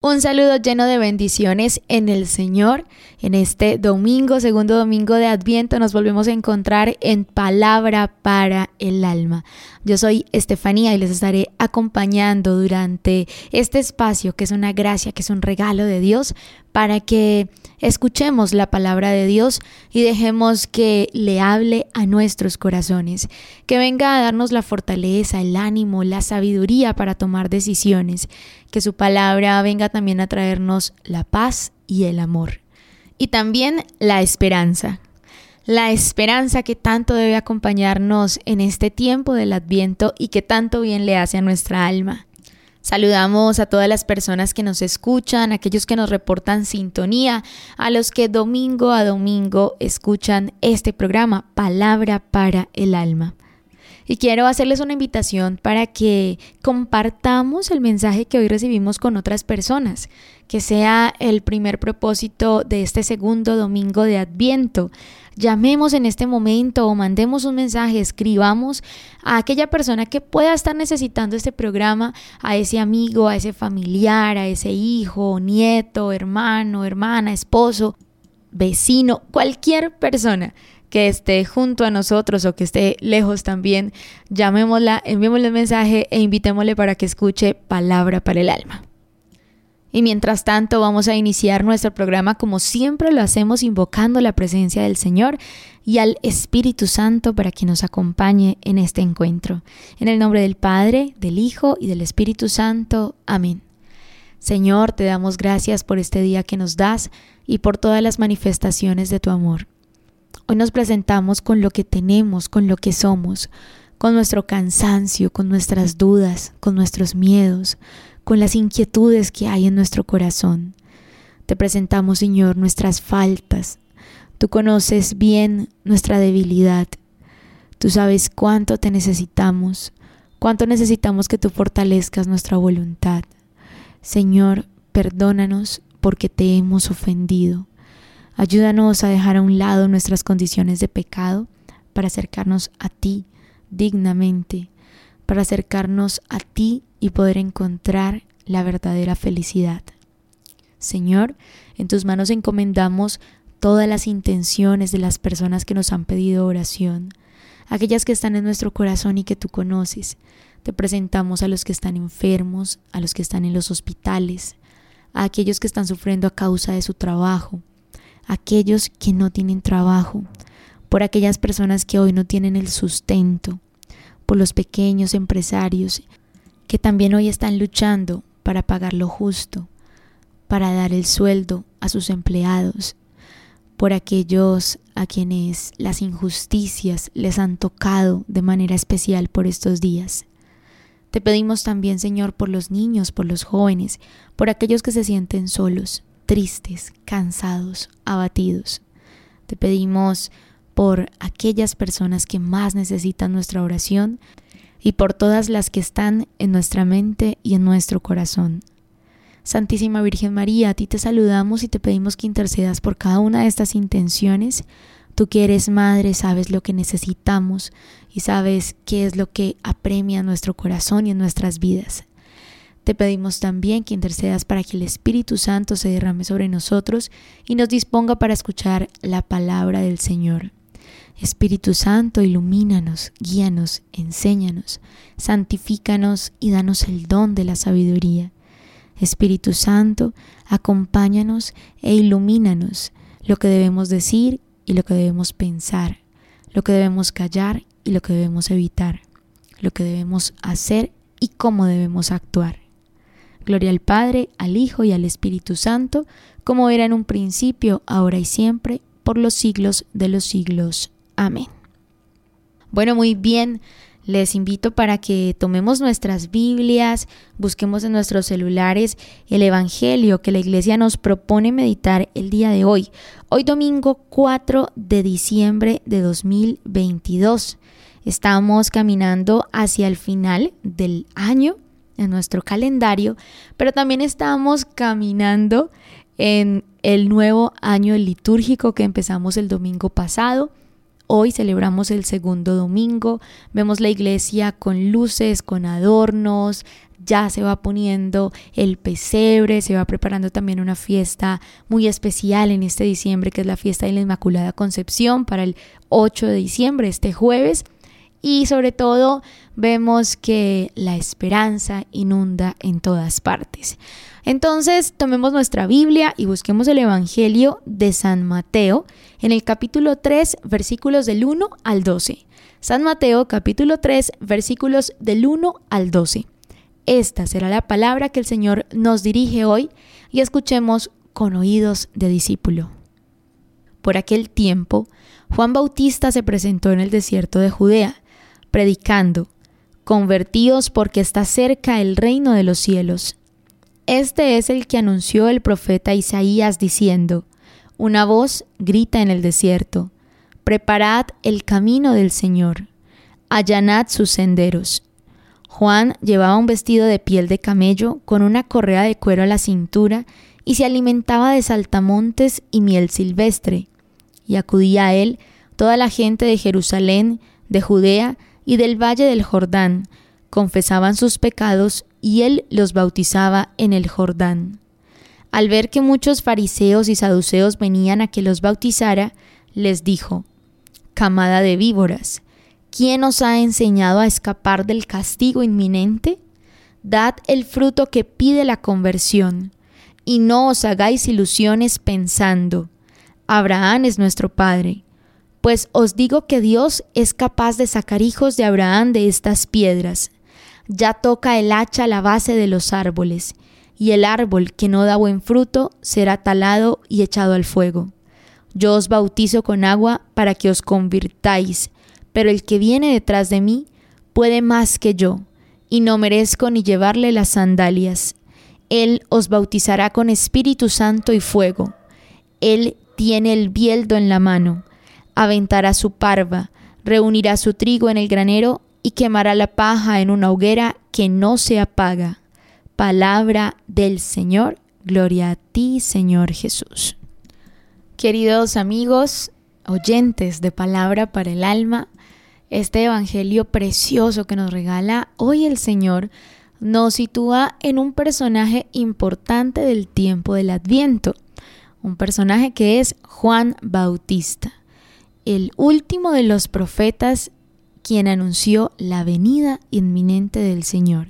Un saludo lleno de bendiciones en el Señor. En este domingo, segundo domingo de Adviento, nos volvemos a encontrar en Palabra para el Alma. Yo soy Estefanía y les estaré acompañando durante este espacio que es una gracia, que es un regalo de Dios, para que escuchemos la palabra de Dios y dejemos que le hable a nuestros corazones, que venga a darnos la fortaleza, el ánimo, la sabiduría para tomar decisiones, que su palabra venga también a traernos la paz y el amor. Y también la esperanza, la esperanza que tanto debe acompañarnos en este tiempo del adviento y que tanto bien le hace a nuestra alma. Saludamos a todas las personas que nos escuchan, aquellos que nos reportan sintonía, a los que domingo a domingo escuchan este programa, Palabra para el Alma. Y quiero hacerles una invitación para que compartamos el mensaje que hoy recibimos con otras personas, que sea el primer propósito de este segundo domingo de Adviento. Llamemos en este momento o mandemos un mensaje, escribamos a aquella persona que pueda estar necesitando este programa, a ese amigo, a ese familiar, a ese hijo, nieto, hermano, hermana, esposo, vecino, cualquier persona que esté junto a nosotros o que esté lejos también, llamémosla, enviémosle un mensaje e invitémosle para que escuche palabra para el alma. Y mientras tanto vamos a iniciar nuestro programa como siempre lo hacemos invocando la presencia del Señor y al Espíritu Santo para que nos acompañe en este encuentro. En el nombre del Padre, del Hijo y del Espíritu Santo. Amén. Señor, te damos gracias por este día que nos das y por todas las manifestaciones de tu amor. Hoy nos presentamos con lo que tenemos, con lo que somos, con nuestro cansancio, con nuestras dudas, con nuestros miedos, con las inquietudes que hay en nuestro corazón. Te presentamos, Señor, nuestras faltas. Tú conoces bien nuestra debilidad. Tú sabes cuánto te necesitamos, cuánto necesitamos que tú fortalezcas nuestra voluntad. Señor, perdónanos porque te hemos ofendido. Ayúdanos a dejar a un lado nuestras condiciones de pecado para acercarnos a ti dignamente, para acercarnos a ti y poder encontrar la verdadera felicidad. Señor, en tus manos encomendamos todas las intenciones de las personas que nos han pedido oración, aquellas que están en nuestro corazón y que tú conoces. Te presentamos a los que están enfermos, a los que están en los hospitales, a aquellos que están sufriendo a causa de su trabajo, aquellos que no tienen trabajo, por aquellas personas que hoy no tienen el sustento, por los pequeños empresarios que también hoy están luchando para pagar lo justo, para dar el sueldo a sus empleados, por aquellos a quienes las injusticias les han tocado de manera especial por estos días. Te pedimos también, Señor, por los niños, por los jóvenes, por aquellos que se sienten solos, tristes, cansados, abatidos. Te pedimos por aquellas personas que más necesitan nuestra oración y por todas las que están en nuestra mente y en nuestro corazón. Santísima Virgen María, a ti te saludamos y te pedimos que intercedas por cada una de estas intenciones. Tú que eres madre, sabes lo que necesitamos y sabes qué es lo que apremia nuestro corazón y en nuestras vidas. Te pedimos también que intercedas para que el Espíritu Santo se derrame sobre nosotros y nos disponga para escuchar la palabra del Señor. Espíritu Santo, ilumínanos, guíanos, enséñanos, santifícanos y danos el don de la sabiduría. Espíritu Santo, acompáñanos e ilumínanos lo que debemos decir y lo que debemos pensar, lo que debemos callar y lo que debemos evitar, lo que debemos hacer y cómo debemos actuar. Gloria al Padre, al Hijo y al Espíritu Santo, como era en un principio, ahora y siempre, por los siglos de los siglos. Amén. Bueno, muy bien. Les invito para que tomemos nuestras Biblias, busquemos en nuestros celulares el Evangelio que la iglesia nos propone meditar el día de hoy. Hoy domingo 4 de diciembre de 2022. Estamos caminando hacia el final del año en nuestro calendario, pero también estamos caminando en el nuevo año litúrgico que empezamos el domingo pasado. Hoy celebramos el segundo domingo, vemos la iglesia con luces, con adornos, ya se va poniendo el pesebre, se va preparando también una fiesta muy especial en este diciembre, que es la fiesta de la Inmaculada Concepción para el 8 de diciembre, este jueves. Y sobre todo vemos que la esperanza inunda en todas partes. Entonces tomemos nuestra Biblia y busquemos el Evangelio de San Mateo en el capítulo 3 versículos del 1 al 12. San Mateo capítulo 3 versículos del 1 al 12. Esta será la palabra que el Señor nos dirige hoy y escuchemos con oídos de discípulo. Por aquel tiempo, Juan Bautista se presentó en el desierto de Judea, predicando, convertidos porque está cerca el reino de los cielos. Este es el que anunció el profeta Isaías diciendo, Una voz grita en el desierto, Preparad el camino del Señor, allanad sus senderos. Juan llevaba un vestido de piel de camello con una correa de cuero a la cintura y se alimentaba de saltamontes y miel silvestre. Y acudía a él toda la gente de Jerusalén, de Judea y del valle del Jordán, confesaban sus pecados y él los bautizaba en el Jordán. Al ver que muchos fariseos y saduceos venían a que los bautizara, les dijo, Camada de víboras, ¿quién os ha enseñado a escapar del castigo inminente? Dad el fruto que pide la conversión, y no os hagáis ilusiones pensando, Abraham es nuestro Padre, pues os digo que Dios es capaz de sacar hijos de Abraham de estas piedras ya toca el hacha la base de los árboles, y el árbol que no da buen fruto será talado y echado al fuego. Yo os bautizo con agua para que os convirtáis, pero el que viene detrás de mí puede más que yo, y no merezco ni llevarle las sandalias. Él os bautizará con Espíritu Santo y fuego. Él tiene el bieldo en la mano, aventará su parva, reunirá su trigo en el granero y quemará la paja en una hoguera que no se apaga. Palabra del Señor, gloria a ti, Señor Jesús. Queridos amigos, oyentes de Palabra para el Alma, este Evangelio precioso que nos regala hoy el Señor nos sitúa en un personaje importante del tiempo del Adviento, un personaje que es Juan Bautista, el último de los profetas quien anunció la venida inminente del Señor.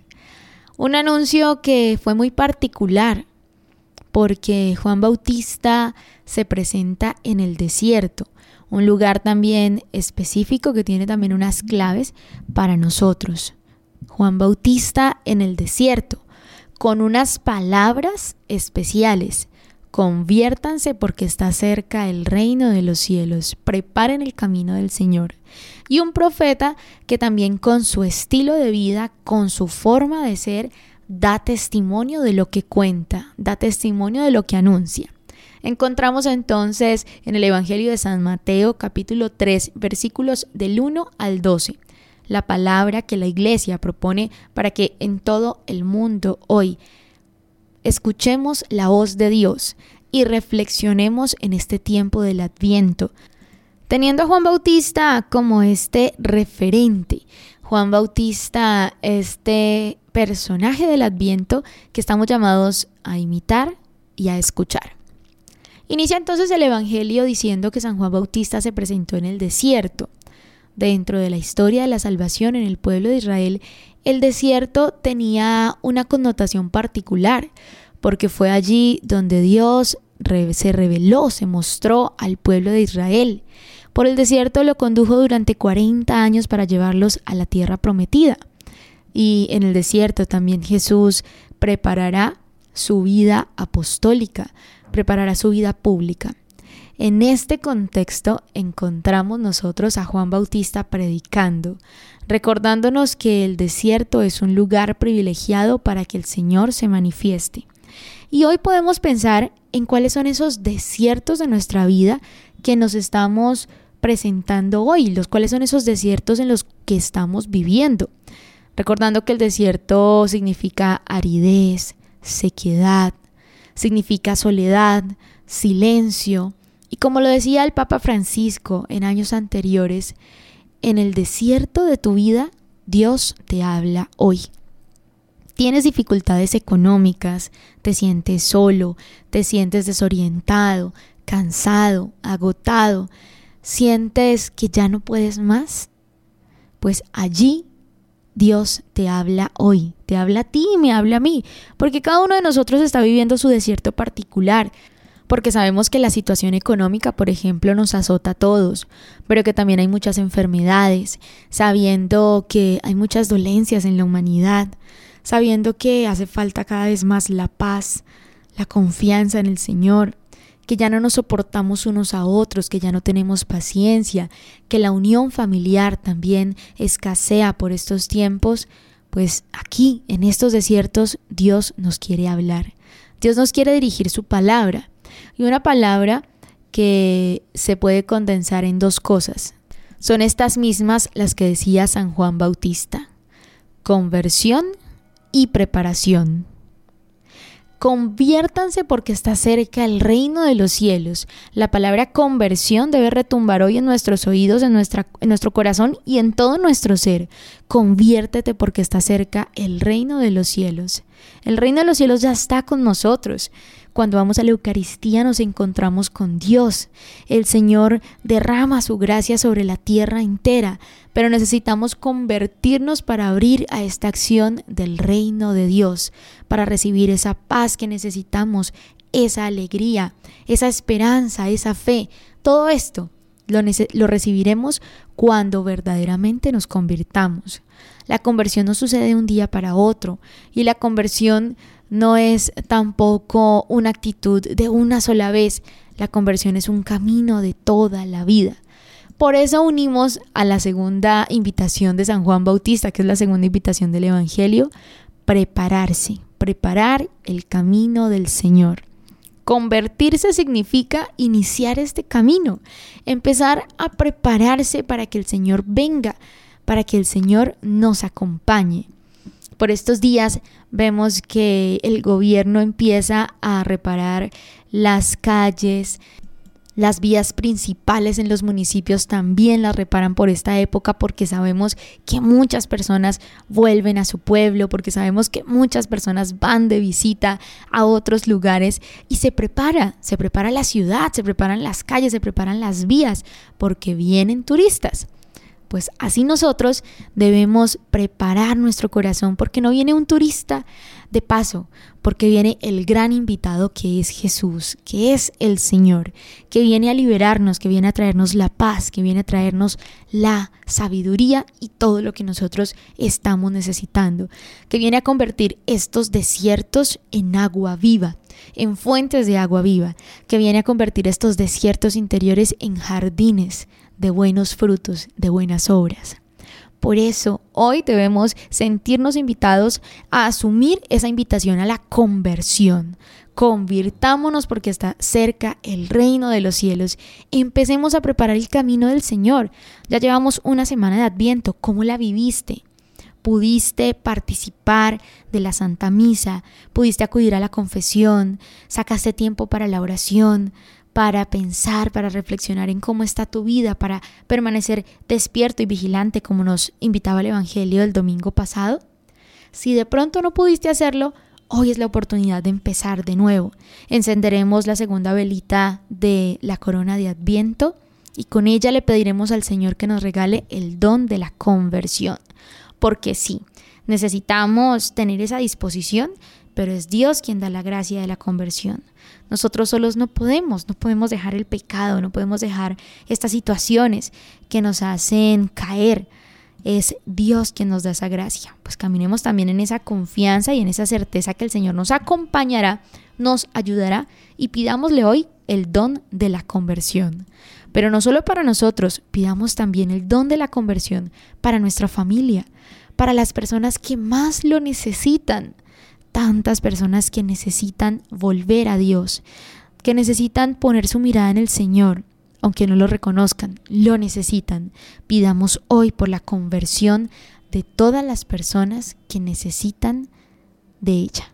Un anuncio que fue muy particular porque Juan Bautista se presenta en el desierto, un lugar también específico que tiene también unas claves para nosotros. Juan Bautista en el desierto, con unas palabras especiales. Conviértanse porque está cerca el reino de los cielos. Preparen el camino del Señor y un profeta que también con su estilo de vida, con su forma de ser, da testimonio de lo que cuenta, da testimonio de lo que anuncia. Encontramos entonces en el Evangelio de San Mateo capítulo 3 versículos del 1 al 12 la palabra que la iglesia propone para que en todo el mundo hoy escuchemos la voz de Dios y reflexionemos en este tiempo del adviento, Teniendo a Juan Bautista como este referente, Juan Bautista, este personaje del Adviento que estamos llamados a imitar y a escuchar. Inicia entonces el Evangelio diciendo que San Juan Bautista se presentó en el desierto. Dentro de la historia de la salvación en el pueblo de Israel, el desierto tenía una connotación particular, porque fue allí donde Dios se reveló, se mostró al pueblo de Israel. Por el desierto lo condujo durante 40 años para llevarlos a la tierra prometida. Y en el desierto también Jesús preparará su vida apostólica, preparará su vida pública. En este contexto encontramos nosotros a Juan Bautista predicando, recordándonos que el desierto es un lugar privilegiado para que el Señor se manifieste. Y hoy podemos pensar en cuáles son esos desiertos de nuestra vida que nos estamos presentando hoy, los cuáles son esos desiertos en los que estamos viviendo. Recordando que el desierto significa aridez, sequedad, significa soledad, silencio, Y como lo decía el Papa Francisco en años anteriores, en el desierto de tu vida, Dios te habla hoy. Tienes dificultades económicas, te sientes solo, te sientes desorientado, cansado, agotado, sientes que ya no puedes más. Pues allí Dios te habla hoy, te habla a ti y me habla a mí, porque cada uno de nosotros está viviendo su desierto particular, porque sabemos que la situación económica, por ejemplo, nos azota a todos, pero que también hay muchas enfermedades, sabiendo que hay muchas dolencias en la humanidad, sabiendo que hace falta cada vez más la paz, la confianza en el Señor, que ya no nos soportamos unos a otros, que ya no tenemos paciencia, que la unión familiar también escasea por estos tiempos, pues aquí, en estos desiertos, Dios nos quiere hablar. Dios nos quiere dirigir su palabra. Y una palabra que se puede condensar en dos cosas. Son estas mismas las que decía San Juan Bautista. Conversión y preparación. Conviértanse porque está cerca el reino de los cielos. La palabra conversión debe retumbar hoy en nuestros oídos, en, nuestra, en nuestro corazón y en todo nuestro ser. Conviértete porque está cerca el reino de los cielos. El reino de los cielos ya está con nosotros. Cuando vamos a la Eucaristía nos encontramos con Dios. El Señor derrama su gracia sobre la tierra entera, pero necesitamos convertirnos para abrir a esta acción del reino de Dios, para recibir esa paz que necesitamos, esa alegría, esa esperanza, esa fe. Todo esto lo, lo, recibiremos cuando verdaderamente nos convirtamos. La conversión no sucede de un día para otro y la conversión no es tampoco una actitud de una sola vez. La conversión es un camino de toda la vida. Por eso unimos a la segunda invitación de San Juan Bautista, que es la segunda invitación del Evangelio, prepararse, preparar el camino del Señor. Convertirse significa iniciar este camino, empezar a prepararse para que el Señor venga, para que el Señor nos acompañe. Por estos días vemos que el gobierno empieza a reparar las calles, las vías principales en los municipios también las reparan por esta época porque sabemos que muchas personas vuelven a su pueblo, porque sabemos que muchas personas van de visita a otros lugares y se prepara, se prepara la ciudad, se preparan las calles, se preparan las vías porque vienen turistas. Pues así nosotros debemos preparar nuestro corazón porque no viene un turista de paso, porque viene el gran invitado que es Jesús, que es el Señor, que viene a liberarnos, que viene a traernos la paz, que viene a traernos la sabiduría y todo lo que nosotros estamos necesitando, que viene a convertir estos desiertos en agua viva, en fuentes de agua viva, que viene a convertir estos desiertos interiores en jardines de buenos frutos, de buenas obras. Por eso hoy debemos sentirnos invitados a asumir esa invitación a la conversión. Convirtámonos porque está cerca el reino de los cielos. Empecemos a preparar el camino del Señor. Ya llevamos una semana de Adviento. ¿Cómo la viviste? pudiste participar de la Santa Misa, pudiste acudir a la confesión, sacaste tiempo para la oración, para pensar, para reflexionar en cómo está tu vida, para permanecer despierto y vigilante como nos invitaba el Evangelio del domingo pasado? Si de pronto no pudiste hacerlo, hoy es la oportunidad de empezar de nuevo. Encenderemos la segunda velita de la corona de Adviento y con ella le pediremos al Señor que nos regale el don de la conversión. Porque sí, necesitamos tener esa disposición pero es Dios quien da la gracia de la conversión. Nosotros solos no podemos, no podemos dejar el pecado, no podemos dejar estas situaciones que nos hacen caer. Es Dios quien nos da esa gracia. Pues caminemos también en esa confianza y en esa certeza que el Señor nos acompañará, nos ayudará y pidámosle hoy el don de la conversión. Pero no solo para nosotros, pidamos también el don de la conversión para nuestra familia, para las personas que más lo necesitan tantas personas que necesitan volver a Dios, que necesitan poner su mirada en el Señor, aunque no lo reconozcan, lo necesitan. Pidamos hoy por la conversión de todas las personas que necesitan de ella.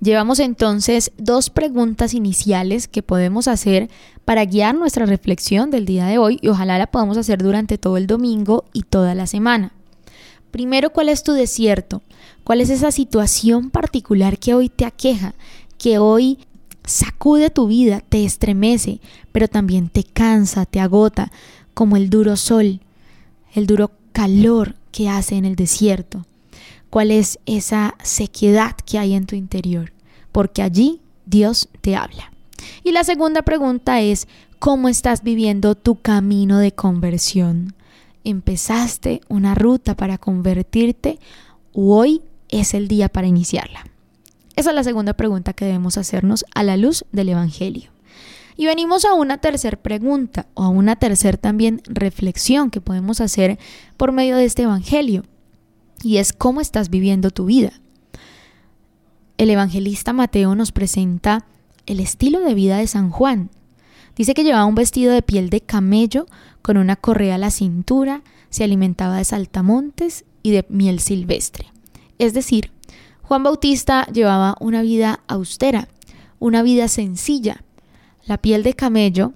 Llevamos entonces dos preguntas iniciales que podemos hacer para guiar nuestra reflexión del día de hoy y ojalá la podamos hacer durante todo el domingo y toda la semana. Primero, ¿cuál es tu desierto? ¿Cuál es esa situación particular que hoy te aqueja, que hoy sacude tu vida, te estremece, pero también te cansa, te agota, como el duro sol, el duro calor que hace en el desierto? cuál es esa sequedad que hay en tu interior, porque allí Dios te habla. Y la segunda pregunta es, ¿cómo estás viviendo tu camino de conversión? ¿Empezaste una ruta para convertirte o hoy es el día para iniciarla? Esa es la segunda pregunta que debemos hacernos a la luz del Evangelio. Y venimos a una tercera pregunta o a una tercera también reflexión que podemos hacer por medio de este Evangelio y es cómo estás viviendo tu vida. El evangelista Mateo nos presenta el estilo de vida de San Juan. Dice que llevaba un vestido de piel de camello con una correa a la cintura, se alimentaba de saltamontes y de miel silvestre. Es decir, Juan Bautista llevaba una vida austera, una vida sencilla. La piel de camello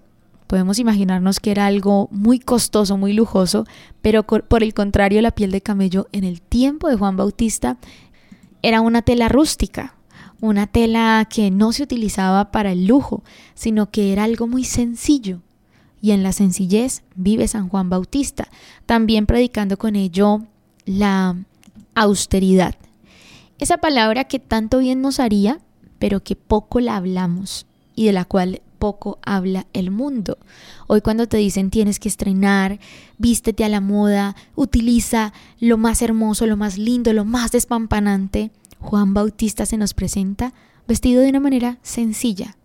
Podemos imaginarnos que era algo muy costoso, muy lujoso, pero por el contrario la piel de camello en el tiempo de Juan Bautista era una tela rústica, una tela que no se utilizaba para el lujo, sino que era algo muy sencillo. Y en la sencillez vive San Juan Bautista, también predicando con ello la austeridad. Esa palabra que tanto bien nos haría, pero que poco la hablamos y de la cual poco habla el mundo. Hoy cuando te dicen tienes que estrenar, vístete a la moda, utiliza lo más hermoso, lo más lindo, lo más despampanante, Juan Bautista se nos presenta vestido de una manera sencilla,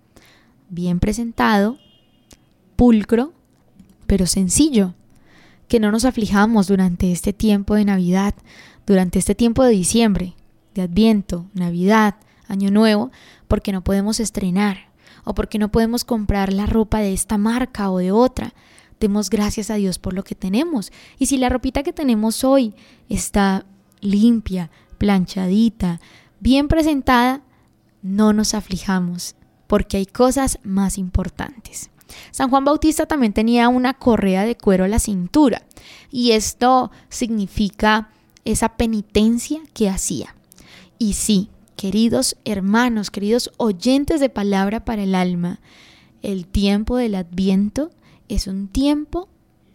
bien presentado, pulcro, pero sencillo. Que no nos aflijamos durante este tiempo de Navidad, durante este tiempo de diciembre, de Adviento, Navidad, Año Nuevo, porque no podemos estrenar, o porque no podemos comprar la ropa de esta marca o de otra. Demos gracias a Dios por lo que tenemos. Y si la ropita que tenemos hoy está limpia, planchadita, bien presentada, no nos aflijamos, porque hay cosas más importantes. San Juan Bautista también tenía una correa de cuero a la cintura, y esto significa esa penitencia que hacía. Y sí, Queridos hermanos, queridos oyentes de palabra para el alma, el tiempo del adviento es un tiempo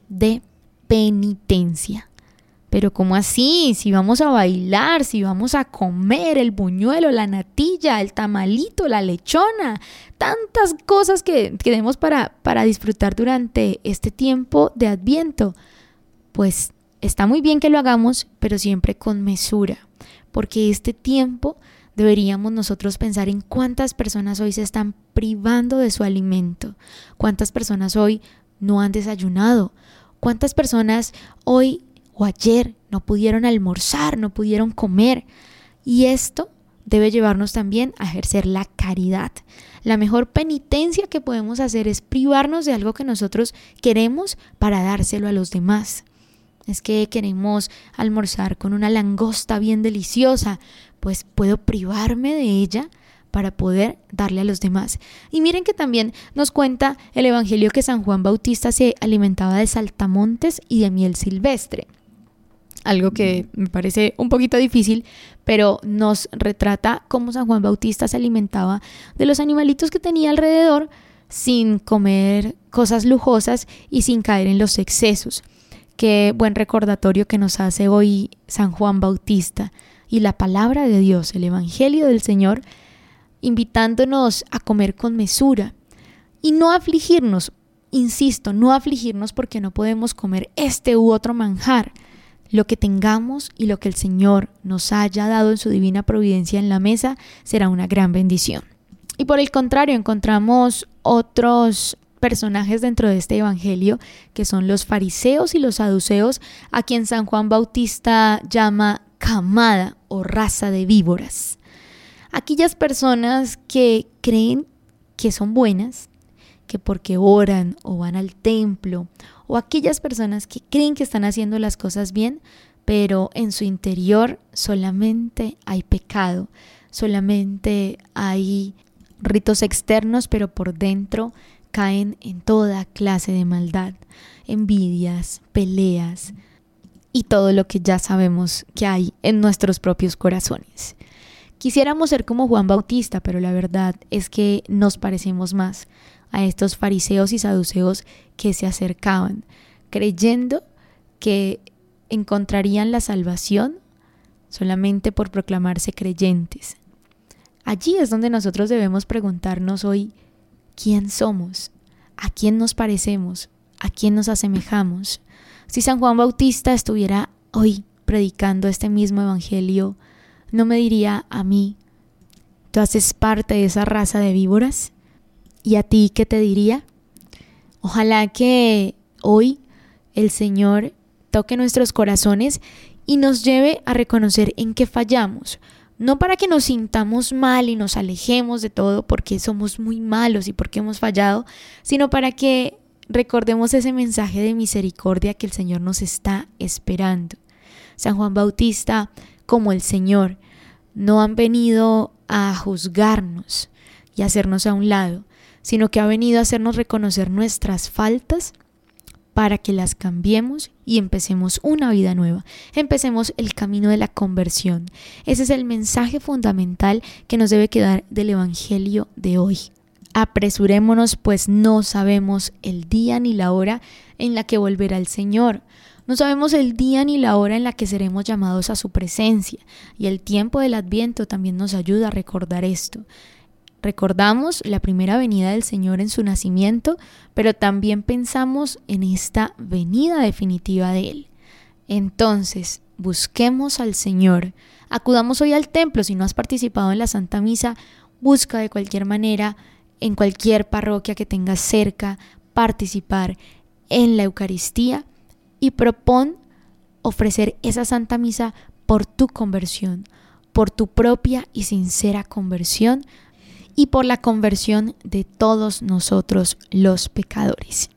de penitencia. Pero ¿cómo así? Si vamos a bailar, si vamos a comer el buñuelo, la natilla, el tamalito, la lechona, tantas cosas que, tenemos para, para disfrutar durante este tiempo de adviento, pues está muy bien que lo hagamos, pero siempre con mesura, porque este tiempo deberíamos nosotros pensar en cuántas personas hoy se están privando de su alimento, cuántas personas hoy no han desayunado, cuántas personas hoy o ayer no pudieron almorzar, no pudieron comer. Y esto debe llevarnos también a ejercer la caridad. La mejor penitencia que podemos hacer es privarnos de algo que nosotros queremos para dárselo a los demás. Es que queremos almorzar con una langosta bien deliciosa, pues puedo privarme de ella para poder darle a los demás. Y miren que también nos cuenta el Evangelio que San Juan Bautista se alimentaba de saltamontes y de miel silvestre. Algo que me parece un poquito difícil, pero nos retrata cómo San Juan Bautista se alimentaba de los animalitos que tenía alrededor sin comer cosas lujosas y sin caer en los excesos. Qué buen recordatorio que nos hace hoy San Juan Bautista y la palabra de Dios, el Evangelio del Señor, invitándonos a comer con mesura y no afligirnos, insisto, no afligirnos porque no podemos comer este u otro manjar. Lo que tengamos y lo que el Señor nos haya dado en su divina providencia en la mesa será una gran bendición. Y por el contrario, encontramos otros personajes dentro de este Evangelio, que son los fariseos y los saduceos, a quien San Juan Bautista llama camada o raza de víboras. Aquellas personas que creen que son buenas, que porque oran o van al templo, o aquellas personas que creen que están haciendo las cosas bien, pero en su interior solamente hay pecado, solamente hay ritos externos, pero por dentro caen en toda clase de maldad, envidias, peleas y todo lo que ya sabemos que hay en nuestros propios corazones. Quisiéramos ser como Juan Bautista, pero la verdad es que nos parecemos más a estos fariseos y saduceos que se acercaban, creyendo que encontrarían la salvación solamente por proclamarse creyentes. Allí es donde nosotros debemos preguntarnos hoy, ¿quién somos? ¿A quién nos parecemos? ¿A quién nos asemejamos? Si San Juan Bautista estuviera hoy predicando este mismo Evangelio, ¿no me diría a mí, tú haces parte de esa raza de víboras? ¿Y a ti qué te diría? Ojalá que hoy el Señor toque nuestros corazones y nos lleve a reconocer en qué fallamos. No para que nos sintamos mal y nos alejemos de todo porque somos muy malos y porque hemos fallado, sino para que recordemos ese mensaje de misericordia que el Señor nos está esperando. San Juan Bautista, como el Señor, no han venido a juzgarnos y hacernos a un lado, sino que ha venido a hacernos reconocer nuestras faltas para que las cambiemos y empecemos una vida nueva. Empecemos el camino de la conversión. Ese es el mensaje fundamental que nos debe quedar del Evangelio de hoy. Apresurémonos, pues no sabemos el día ni la hora en la que volverá el Señor. No sabemos el día ni la hora en la que seremos llamados a su presencia, y el tiempo del adviento también nos ayuda a recordar esto. Recordamos la primera venida del Señor en su nacimiento, pero también pensamos en esta venida definitiva de Él. Entonces, busquemos al Señor. Acudamos hoy al templo. Si no has participado en la Santa Misa, busca de cualquier manera, en cualquier parroquia que tengas cerca, participar en la Eucaristía y propon ofrecer esa Santa Misa por tu conversión, por tu propia y sincera conversión y por la conversión de todos nosotros los pecadores.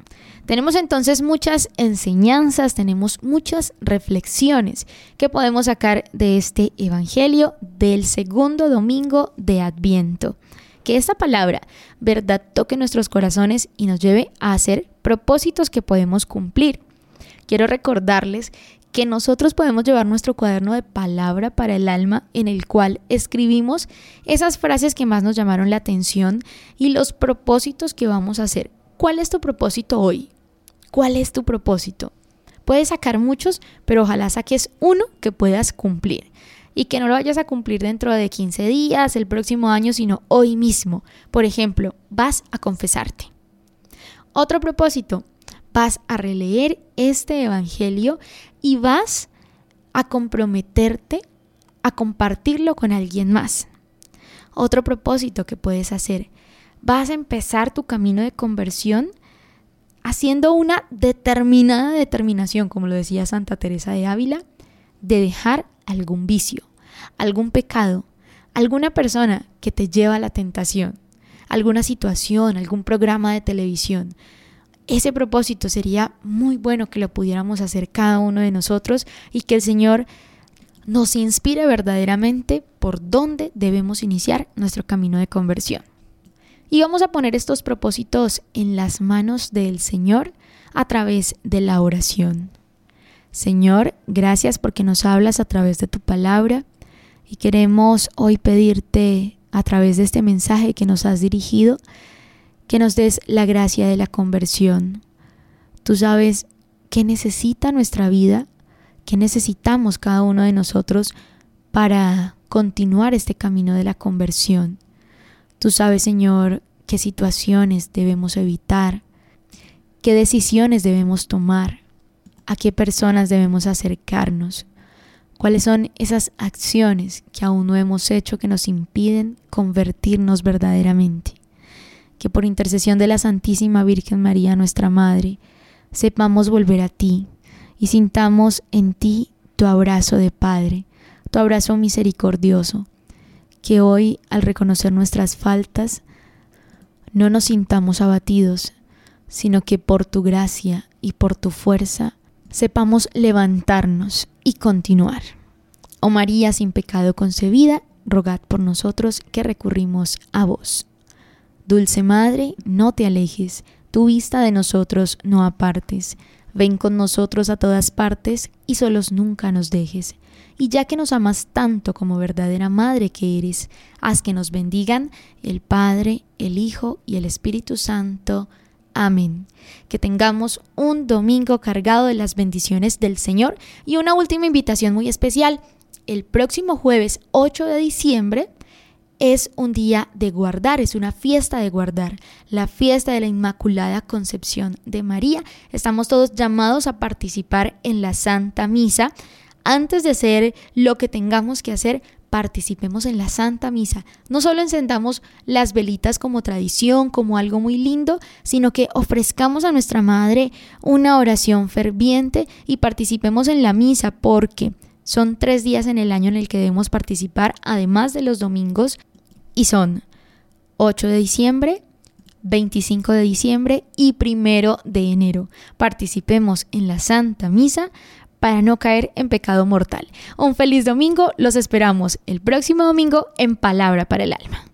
Tenemos entonces muchas enseñanzas, tenemos muchas reflexiones que podemos sacar de este Evangelio del segundo domingo de Adviento. Que esta palabra, verdad, toque nuestros corazones y nos lleve a hacer propósitos que podemos cumplir. Quiero recordarles que nosotros podemos llevar nuestro cuaderno de palabra para el alma en el cual escribimos esas frases que más nos llamaron la atención y los propósitos que vamos a hacer. ¿Cuál es tu propósito hoy? ¿Cuál es tu propósito? Puedes sacar muchos, pero ojalá saques uno que puedas cumplir y que no lo vayas a cumplir dentro de 15 días, el próximo año, sino hoy mismo. Por ejemplo, vas a confesarte. Otro propósito, vas a releer este Evangelio y vas a comprometerte a compartirlo con alguien más. Otro propósito que puedes hacer, vas a empezar tu camino de conversión haciendo una determinada determinación, como lo decía Santa Teresa de Ávila, de dejar algún vicio, algún pecado, alguna persona que te lleva a la tentación, alguna situación, algún programa de televisión, ese propósito sería muy bueno que lo pudiéramos hacer cada uno de nosotros y que el Señor nos inspire verdaderamente por dónde debemos iniciar nuestro camino de conversión. Y vamos a poner estos propósitos en las manos del Señor a través de la oración. Señor, gracias porque nos hablas a través de tu palabra y queremos hoy pedirte a través de este mensaje que nos has dirigido que nos des la gracia de la conversión. Tú sabes qué necesita nuestra vida, qué necesitamos cada uno de nosotros para continuar este camino de la conversión. Tú sabes, Señor, qué situaciones debemos evitar, qué decisiones debemos tomar, a qué personas debemos acercarnos, cuáles son esas acciones que aún no hemos hecho que nos impiden convertirnos verdaderamente que por intercesión de la Santísima Virgen María, nuestra Madre, sepamos volver a ti y sintamos en ti tu abrazo de Padre, tu abrazo misericordioso, que hoy al reconocer nuestras faltas no nos sintamos abatidos, sino que por tu gracia y por tu fuerza sepamos levantarnos y continuar. Oh María sin pecado concebida, rogad por nosotros que recurrimos a vos. Dulce Madre, no te alejes, tu vista de nosotros no apartes. Ven con nosotros a todas partes y solos nunca nos dejes. Y ya que nos amas tanto como verdadera Madre que eres, haz que nos bendigan el Padre, el Hijo y el Espíritu Santo. Amén. Que tengamos un domingo cargado de las bendiciones del Señor y una última invitación muy especial. El próximo jueves 8 de diciembre es un día de guardar, es una fiesta de guardar, la fiesta de la Inmaculada Concepción de María. Estamos todos llamados a participar en la Santa Misa. Antes de hacer lo que tengamos que hacer, participemos en la Santa Misa. No solo encendamos las velitas como tradición, como algo muy lindo, sino que ofrezcamos a nuestra Madre una oración ferviente y participemos en la misa porque son tres días en el año en el que debemos participar, además de los domingos y son 8 de diciembre, 25 de diciembre y 1 de enero. Participemos en la Santa Misa para no caer en pecado mortal. Un feliz domingo, los esperamos el próximo domingo en Palabra para el Alma.